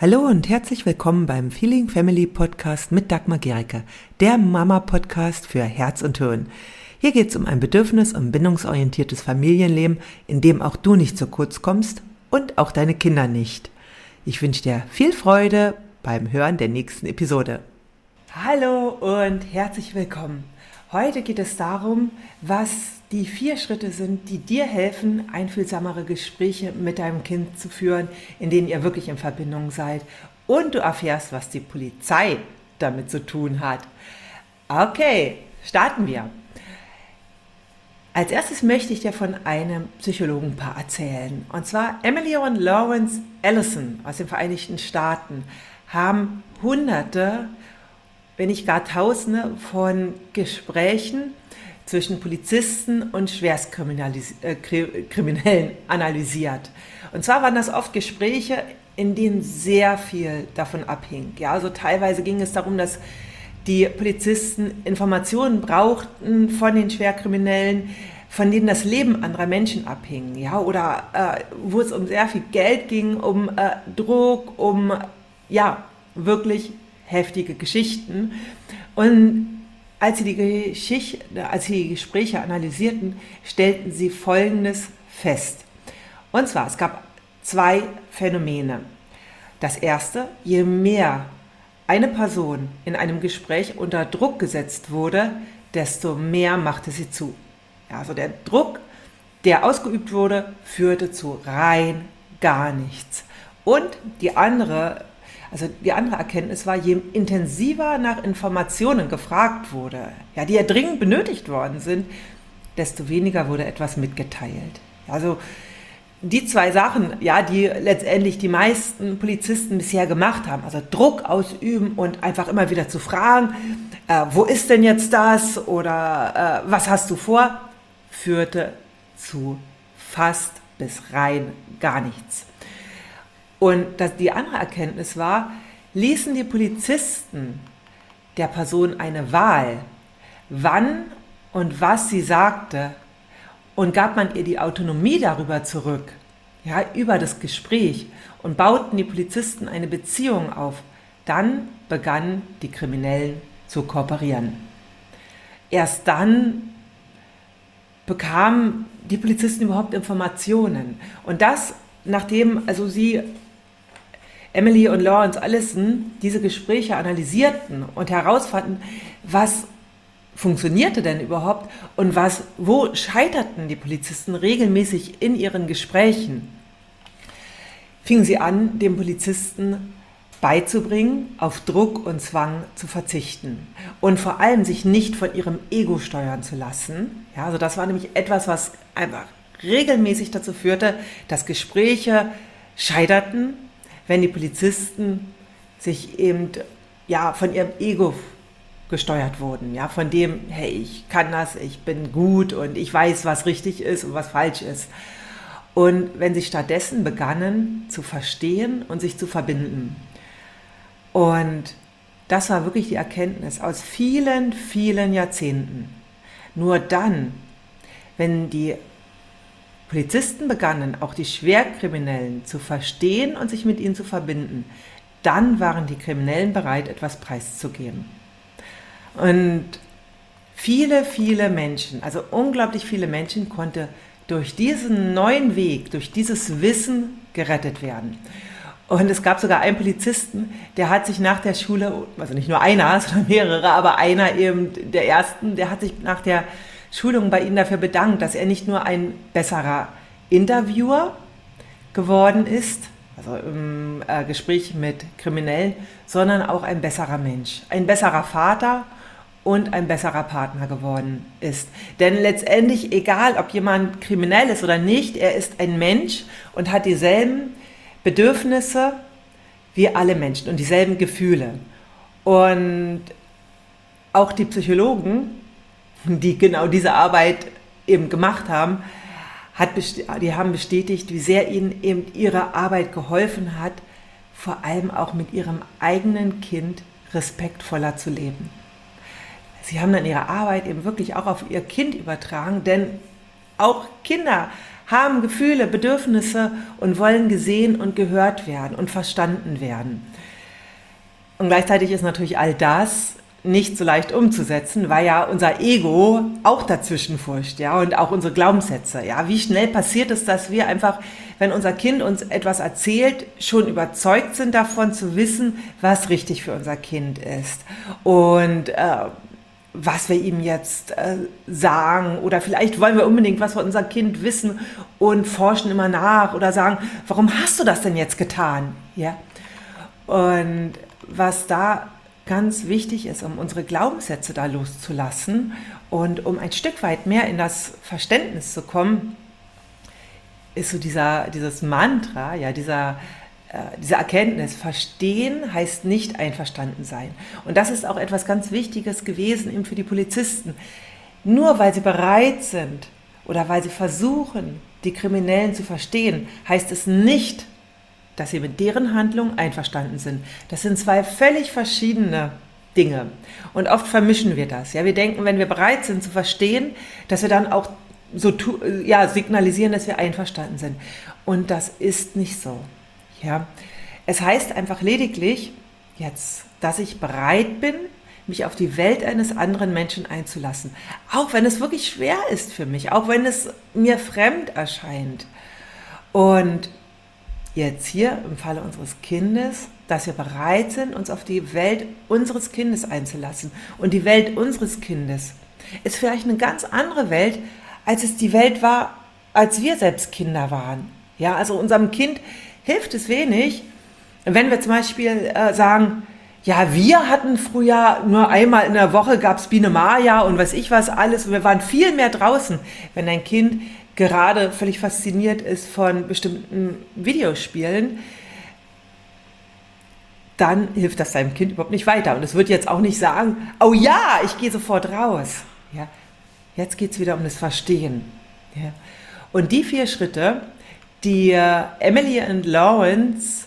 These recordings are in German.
Hallo und herzlich willkommen beim Feeling Family Podcast mit Dagmar Gericke, der Mama-Podcast für Herz und Hirn. Hier geht es um ein bedürfnis- und bindungsorientiertes Familienleben, in dem auch du nicht zu kurz kommst und auch deine Kinder nicht. Ich wünsche dir viel Freude beim Hören der nächsten Episode. Hallo und herzlich willkommen. Heute geht es darum, was die vier Schritte sind, die dir helfen, einfühlsamere Gespräche mit deinem Kind zu führen, in denen ihr wirklich in Verbindung seid und du erfährst, was die Polizei damit zu tun hat. Okay, starten wir. Als erstes möchte ich dir von einem Psychologenpaar erzählen. Und zwar Emily und Lawrence Ellison aus den Vereinigten Staaten haben hunderte, wenn nicht gar tausende von Gesprächen zwischen Polizisten und Schwerstkriminellen äh, analysiert. Und zwar waren das oft Gespräche, in denen sehr viel davon abhing. Ja, also teilweise ging es darum, dass die Polizisten Informationen brauchten von den Schwerkriminellen, von denen das Leben anderer Menschen abhing, ja, oder äh, wo es um sehr viel Geld ging, um äh, Druck, um ja wirklich heftige Geschichten. Und als sie, die Geschichte, als sie die Gespräche analysierten, stellten sie Folgendes fest. Und zwar, es gab zwei Phänomene. Das erste, je mehr eine Person in einem Gespräch unter Druck gesetzt wurde, desto mehr machte sie zu. Also der Druck, der ausgeübt wurde, führte zu rein gar nichts. Und die andere also die andere Erkenntnis war, je intensiver nach Informationen gefragt wurde, ja, die ja dringend benötigt worden sind, desto weniger wurde etwas mitgeteilt. Also die zwei Sachen, ja, die letztendlich die meisten Polizisten bisher gemacht haben, also Druck ausüben und einfach immer wieder zu fragen, äh, wo ist denn jetzt das oder äh, was hast du vor, führte zu fast bis rein gar nichts. Und das, die andere Erkenntnis war, ließen die Polizisten der Person eine Wahl, wann und was sie sagte, und gab man ihr die Autonomie darüber zurück, ja, über das Gespräch, und bauten die Polizisten eine Beziehung auf, dann begannen die Kriminellen zu kooperieren. Erst dann bekamen die Polizisten überhaupt Informationen. Und das, nachdem also sie Emily und Lawrence Allison diese Gespräche analysierten und herausfanden, was funktionierte denn überhaupt und was, wo scheiterten die Polizisten regelmäßig in ihren Gesprächen, fingen sie an, dem Polizisten beizubringen, auf Druck und Zwang zu verzichten und vor allem sich nicht von ihrem Ego steuern zu lassen. Ja, also das war nämlich etwas, was einfach regelmäßig dazu führte, dass Gespräche scheiterten wenn die Polizisten sich eben ja, von ihrem Ego gesteuert wurden, ja, von dem, hey, ich kann das, ich bin gut und ich weiß, was richtig ist und was falsch ist. Und wenn sie stattdessen begannen zu verstehen und sich zu verbinden. Und das war wirklich die Erkenntnis aus vielen, vielen Jahrzehnten. Nur dann, wenn die Polizisten begannen, auch die Schwerkriminellen zu verstehen und sich mit ihnen zu verbinden, dann waren die Kriminellen bereit, etwas preiszugeben. Und viele, viele Menschen, also unglaublich viele Menschen konnte durch diesen neuen Weg, durch dieses Wissen gerettet werden. Und es gab sogar einen Polizisten, der hat sich nach der Schule, also nicht nur einer, sondern mehrere, aber einer eben der ersten, der hat sich nach der Schulung bei Ihnen dafür bedankt, dass er nicht nur ein besserer Interviewer geworden ist, also im äh, Gespräch mit Kriminellen, sondern auch ein besserer Mensch, ein besserer Vater und ein besserer Partner geworden ist. Denn letztendlich, egal ob jemand kriminell ist oder nicht, er ist ein Mensch und hat dieselben Bedürfnisse wie alle Menschen und dieselben Gefühle. Und auch die Psychologen die genau diese Arbeit eben gemacht haben, hat, die haben bestätigt, wie sehr ihnen eben ihre Arbeit geholfen hat, vor allem auch mit ihrem eigenen Kind respektvoller zu leben. Sie haben dann ihre Arbeit eben wirklich auch auf ihr Kind übertragen, denn auch Kinder haben Gefühle, Bedürfnisse und wollen gesehen und gehört werden und verstanden werden. Und gleichzeitig ist natürlich all das nicht so leicht umzusetzen, weil ja unser Ego auch dazwischen furcht, ja, und auch unsere Glaubenssätze, ja. Wie schnell passiert es, dass wir einfach, wenn unser Kind uns etwas erzählt, schon überzeugt sind davon zu wissen, was richtig für unser Kind ist und äh, was wir ihm jetzt äh, sagen oder vielleicht wollen wir unbedingt was von unser Kind wissen und forschen immer nach oder sagen, warum hast du das denn jetzt getan, ja? Und was da ganz wichtig ist, um unsere Glaubenssätze da loszulassen und um ein Stück weit mehr in das Verständnis zu kommen, ist so dieser, dieses Mantra, ja, dieser, äh, diese Erkenntnis. Verstehen heißt nicht einverstanden sein. Und das ist auch etwas ganz Wichtiges gewesen eben für die Polizisten. Nur weil sie bereit sind oder weil sie versuchen, die Kriminellen zu verstehen, heißt es nicht, dass sie mit deren Handlung einverstanden sind. Das sind zwei völlig verschiedene Dinge. Und oft vermischen wir das. Ja, wir denken, wenn wir bereit sind zu verstehen, dass wir dann auch so ja, signalisieren, dass wir einverstanden sind. Und das ist nicht so. Ja, es heißt einfach lediglich jetzt, dass ich bereit bin, mich auf die Welt eines anderen Menschen einzulassen. Auch wenn es wirklich schwer ist für mich, auch wenn es mir fremd erscheint. Und jetzt hier im Falle unseres Kindes, dass wir bereit sind, uns auf die Welt unseres Kindes einzulassen. Und die Welt unseres Kindes ist vielleicht eine ganz andere Welt, als es die Welt war, als wir selbst Kinder waren. Ja, also unserem Kind hilft es wenig, wenn wir zum Beispiel äh, sagen, ja, wir hatten früher nur einmal in der Woche gab es Biene Maya und weiß ich was alles wir waren viel mehr draußen. Wenn ein Kind gerade völlig fasziniert ist von bestimmten Videospielen, dann hilft das seinem Kind überhaupt nicht weiter. Und es wird jetzt auch nicht sagen, oh ja, ich gehe sofort raus. Ja, jetzt geht es wieder um das Verstehen. Ja. Und die vier Schritte, die Emily und Lawrence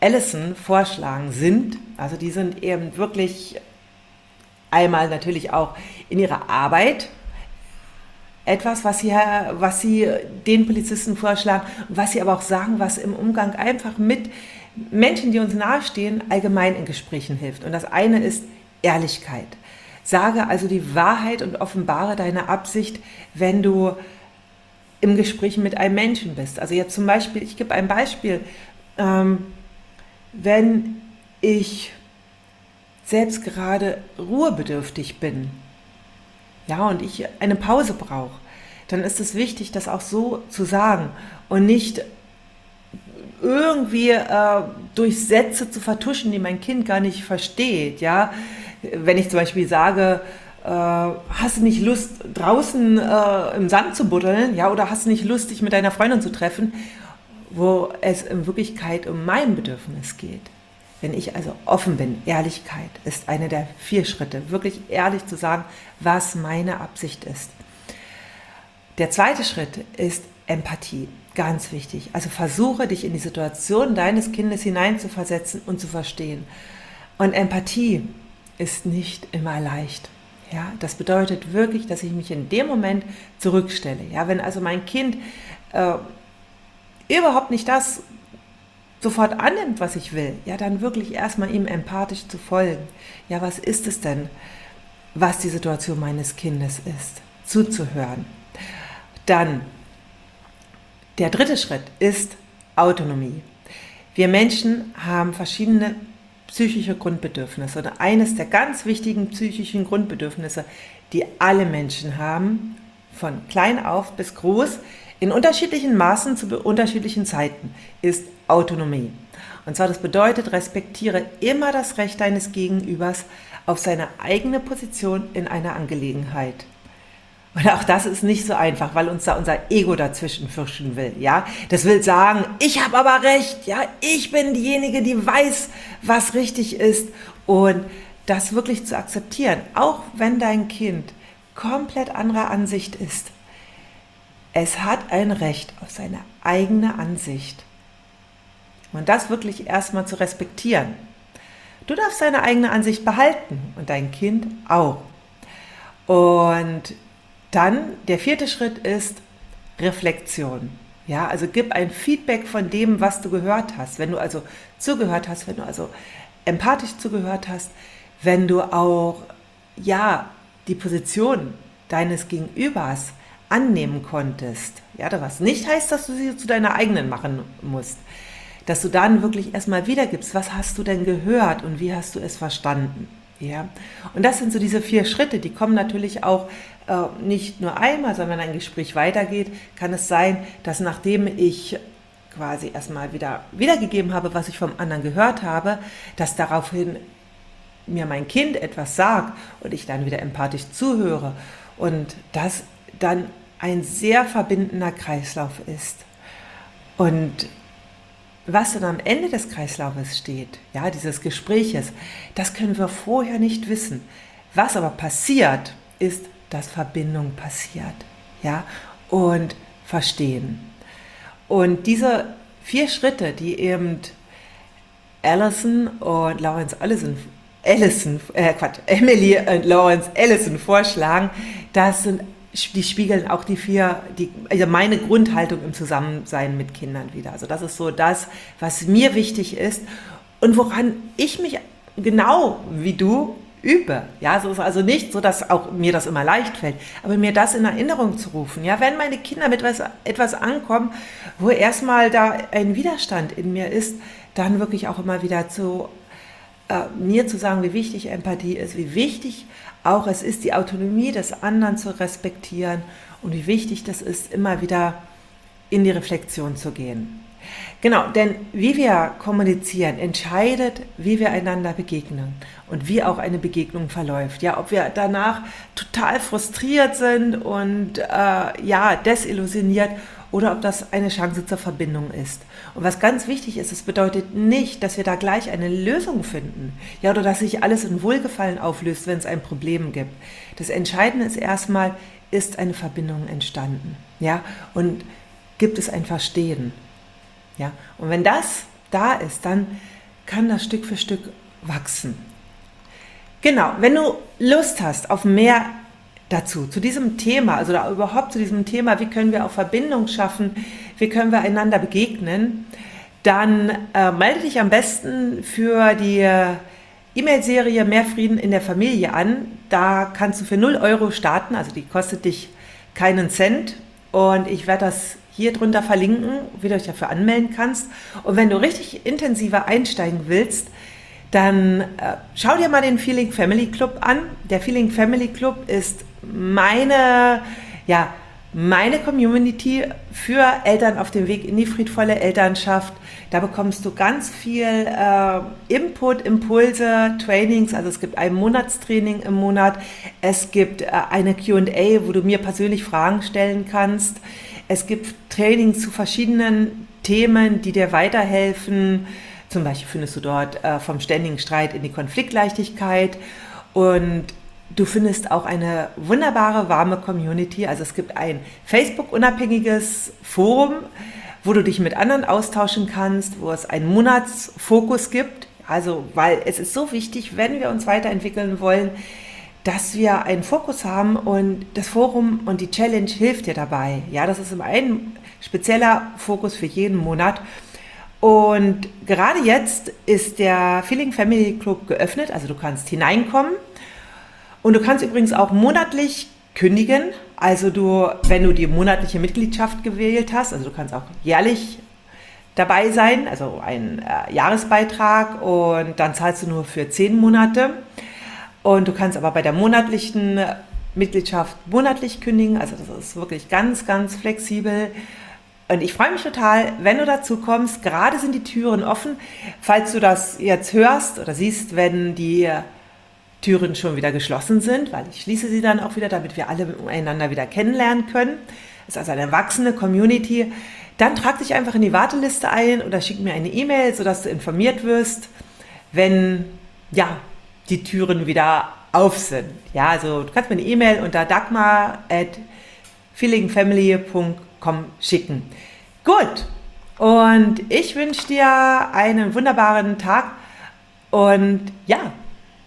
Allison vorschlagen, sind, also die sind eben wirklich einmal natürlich auch in ihrer Arbeit etwas, was sie, was sie den Polizisten vorschlagen, was sie aber auch sagen, was im Umgang einfach mit Menschen, die uns nahestehen, allgemein in Gesprächen hilft. Und das eine ist Ehrlichkeit. Sage also die Wahrheit und offenbare deine Absicht, wenn du im Gespräch mit einem Menschen bist. Also jetzt zum Beispiel, ich gebe ein Beispiel, ähm, wenn ich selbst gerade ruhebedürftig bin, ja, und ich eine Pause brauche, dann ist es wichtig, das auch so zu sagen und nicht irgendwie äh, durch Sätze zu vertuschen, die mein Kind gar nicht versteht. Ja, wenn ich zum Beispiel sage, äh, hast du nicht Lust draußen äh, im Sand zu buddeln, ja, oder hast du nicht Lust, dich mit deiner Freundin zu treffen, wo es in Wirklichkeit um mein Bedürfnis geht. Wenn ich also offen bin, Ehrlichkeit ist eine der vier Schritte, wirklich ehrlich zu sagen, was meine Absicht ist. Der zweite Schritt ist Empathie, ganz wichtig. Also versuche dich in die Situation deines Kindes hineinzuversetzen und zu verstehen. Und Empathie ist nicht immer leicht. Ja, das bedeutet wirklich, dass ich mich in dem Moment zurückstelle. Ja, wenn also mein Kind äh, überhaupt nicht das sofort annimmt, was ich will, ja, dann wirklich erstmal ihm empathisch zu folgen. Ja, was ist es denn, was die Situation meines Kindes ist? Zuzuhören. Dann, der dritte Schritt ist Autonomie. Wir Menschen haben verschiedene psychische Grundbedürfnisse. Und eines der ganz wichtigen psychischen Grundbedürfnisse, die alle Menschen haben, von klein auf bis groß, in unterschiedlichen Maßen zu unterschiedlichen Zeiten, ist Autonomie. Und zwar das bedeutet, respektiere immer das Recht deines Gegenübers auf seine eigene Position in einer Angelegenheit. Und auch das ist nicht so einfach, weil uns da unser Ego dazwischen fürchten will, ja? Das will sagen, ich habe aber recht, ja? Ich bin diejenige, die weiß, was richtig ist und das wirklich zu akzeptieren, auch wenn dein Kind komplett anderer Ansicht ist. Es hat ein Recht auf seine eigene Ansicht. Und das wirklich erstmal zu respektieren. Du darfst deine eigene Ansicht behalten und dein Kind auch. Und dann der vierte Schritt ist Reflexion. Ja, also gib ein Feedback von dem, was du gehört hast. Wenn du also zugehört hast, wenn du also empathisch zugehört hast, wenn du auch, ja, die Position deines Gegenübers annehmen konntest. Ja, was nicht heißt, dass du sie zu deiner eigenen machen musst. Dass du dann wirklich erstmal wiedergibst, was hast du denn gehört und wie hast du es verstanden. Ja, und das sind so diese vier Schritte, die kommen natürlich auch äh, nicht nur einmal, sondern wenn ein Gespräch weitergeht, kann es sein, dass nachdem ich quasi erstmal wieder wiedergegeben habe, was ich vom anderen gehört habe, dass daraufhin mir mein Kind etwas sagt und ich dann wieder empathisch zuhöre und das dann ein sehr verbindender Kreislauf ist. Und was dann am Ende des Kreislaufes steht, ja, dieses Gespräches, das können wir vorher nicht wissen. Was aber passiert, ist, dass Verbindung passiert, ja, und Verstehen. Und diese vier Schritte, die eben Allison und Lawrence Allison, Allison, äh Quatsch, Emily und Lawrence Allison vorschlagen, das sind die spiegeln auch die vier, die, also meine Grundhaltung im Zusammensein mit Kindern wieder. Also das ist so das, was mir wichtig ist und woran ich mich genau wie du übe. Ja, so ist also nicht so, dass auch mir das immer leicht fällt, aber mir das in Erinnerung zu rufen. Ja, wenn meine Kinder mit etwas, etwas ankommen, wo erstmal da ein Widerstand in mir ist, dann wirklich auch immer wieder zu äh, mir zu sagen, wie wichtig Empathie ist, wie wichtig auch es ist, die Autonomie des anderen zu respektieren und wie wichtig das ist, immer wieder in die Reflexion zu gehen. Genau, denn wie wir kommunizieren, entscheidet, wie wir einander begegnen und wie auch eine Begegnung verläuft. Ja, ob wir danach total frustriert sind und äh, ja, desillusioniert oder ob das eine Chance zur Verbindung ist. Und was ganz wichtig ist, es bedeutet nicht, dass wir da gleich eine Lösung finden, ja, oder dass sich alles in Wohlgefallen auflöst, wenn es ein Problem gibt. Das Entscheidende ist erstmal, ist eine Verbindung entstanden, ja, und gibt es ein Verstehen, ja. Und wenn das da ist, dann kann das Stück für Stück wachsen. Genau, wenn du Lust hast auf mehr dazu, zu diesem Thema, also überhaupt zu diesem Thema, wie können wir auch Verbindung schaffen, wie können wir einander begegnen, dann äh, melde dich am besten für die äh, E-Mail-Serie Mehr Frieden in der Familie an. Da kannst du für 0 Euro starten, also die kostet dich keinen Cent. Und ich werde das hier drunter verlinken, wie du dich dafür anmelden kannst. Und wenn du richtig intensiver einsteigen willst, dann äh, schau dir mal den Feeling Family Club an. Der Feeling Family Club ist meine, ja, meine Community für Eltern auf dem Weg in die friedvolle Elternschaft. Da bekommst du ganz viel äh, Input, Impulse, Trainings. Also es gibt ein Monatstraining im Monat. Es gibt äh, eine QA, wo du mir persönlich Fragen stellen kannst. Es gibt Trainings zu verschiedenen Themen, die dir weiterhelfen. Zum Beispiel findest du dort äh, vom ständigen Streit in die Konfliktleichtigkeit. Und Du findest auch eine wunderbare, warme Community. Also es gibt ein Facebook-unabhängiges Forum, wo du dich mit anderen austauschen kannst, wo es einen Monatsfokus gibt. Also, weil es ist so wichtig, wenn wir uns weiterentwickeln wollen, dass wir einen Fokus haben und das Forum und die Challenge hilft dir dabei. Ja, das ist ein spezieller Fokus für jeden Monat. Und gerade jetzt ist der Feeling Family Club geöffnet, also du kannst hineinkommen und du kannst übrigens auch monatlich kündigen. Also du, wenn du die monatliche Mitgliedschaft gewählt hast, also du kannst auch jährlich dabei sein, also ein äh, Jahresbeitrag und dann zahlst du nur für zehn Monate. Und du kannst aber bei der monatlichen Mitgliedschaft monatlich kündigen. Also das ist wirklich ganz, ganz flexibel. Und ich freue mich total, wenn du dazu kommst. Gerade sind die Türen offen. Falls du das jetzt hörst oder siehst, wenn die Türen schon wieder geschlossen sind, weil ich schließe sie dann auch wieder, damit wir alle einander wieder kennenlernen können. Das ist also eine erwachsene Community. Dann trag dich einfach in die Warteliste ein oder schick mir eine E-Mail, sodass du informiert wirst, wenn ja, die Türen wieder auf sind. Ja, also du kannst mir eine E-Mail unter dagmar at feelingfamily.com schicken. Gut. Und ich wünsche dir einen wunderbaren Tag und ja,